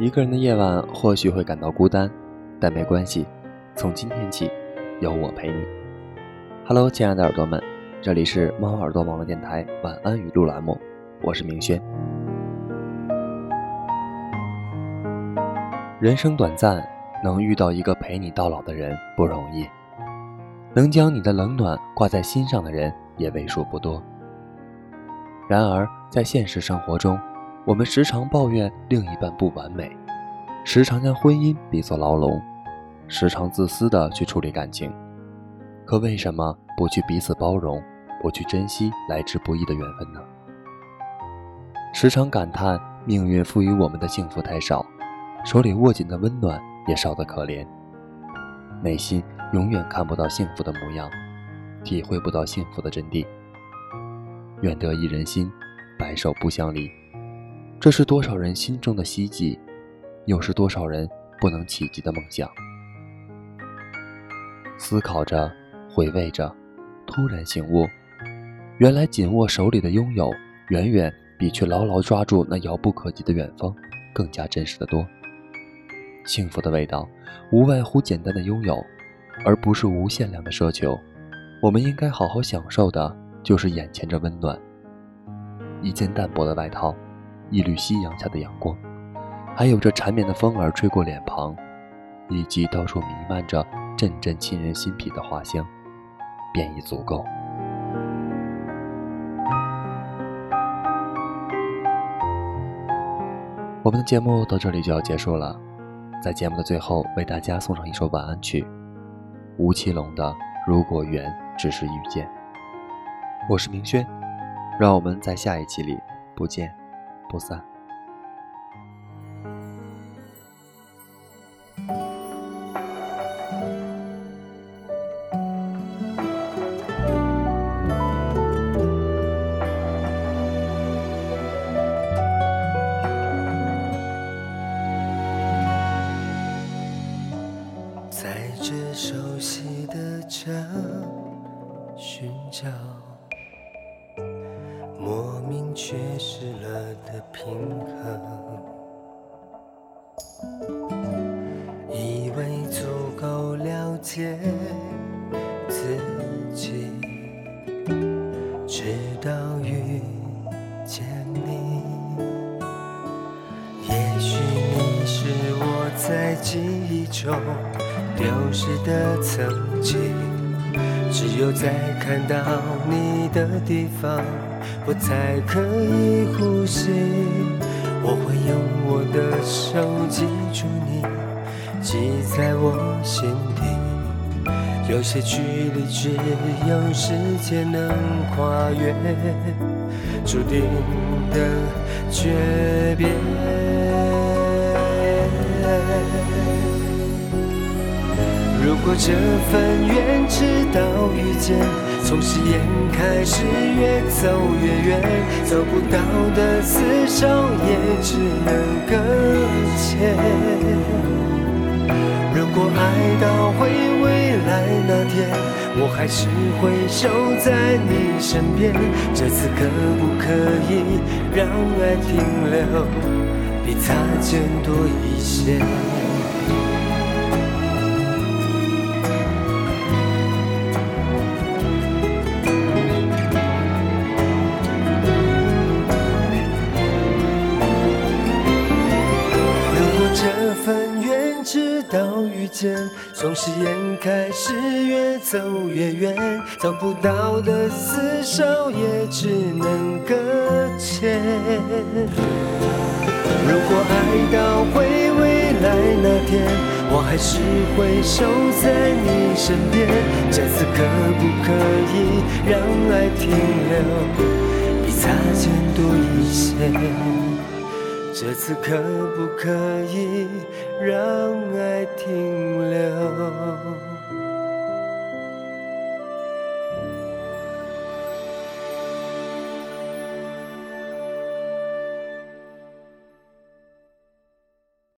一个人的夜晚或许会感到孤单，但没关系，从今天起，有我陪你。Hello，亲爱的耳朵们，这里是猫耳朵网络电台晚安语录栏目，我是明轩。人生短暂，能遇到一个陪你到老的人不容易，能将你的冷暖挂在心上的人也为数不多。然而，在现实生活中，我们时常抱怨另一半不完美，时常将婚姻比作牢笼，时常自私的去处理感情。可为什么不去彼此包容，不去珍惜来之不易的缘分呢？时常感叹命运赋予我们的幸福太少，手里握紧的温暖也少得可怜，内心永远看不到幸福的模样，体会不到幸福的真谛。愿得一人心，白首不相离。这是多少人心中的希冀，又是多少人不能企及的梦想。思考着，回味着，突然醒悟，原来紧握手里的拥有，远远比去牢牢抓住那遥不可及的远方更加真实的多。幸福的味道，无外乎简单的拥有，而不是无限量的奢求。我们应该好好享受的，就是眼前这温暖，一件淡薄的外套。一缕夕阳下的阳光，还有这缠绵的风儿吹过脸庞，以及到处弥漫着阵阵沁人心脾的花香，便已足够。我们的节目到这里就要结束了，在节目的最后，为大家送上一首晚安曲，吴奇隆的《如果缘只是遇见》。我是明轩，让我们在下一期里不见。不散。在这熟悉的城寻找。莫名缺失了的平衡，以为足够了解自己，直到遇见你。也许你是我在记忆中丢失的曾经，只有在看到你的地方。不再可以呼吸，我会用我的手记住你，记在我心底。有些距离只有时间能跨越，注定的诀别。如果这份缘直到遇见。从誓言开始，越走越远，走不到的厮守也只能搁浅。如果爱到回未来那天，我还是会守在你身边。这次可不可以让爱停留，比擦肩多一些？从誓言开始，越走越远，走不到的厮守也只能搁浅。如果爱到回未来那天，我还是会守在你身边。这次可不可以让爱停留，比擦肩多一些？这次可不可以让爱停留？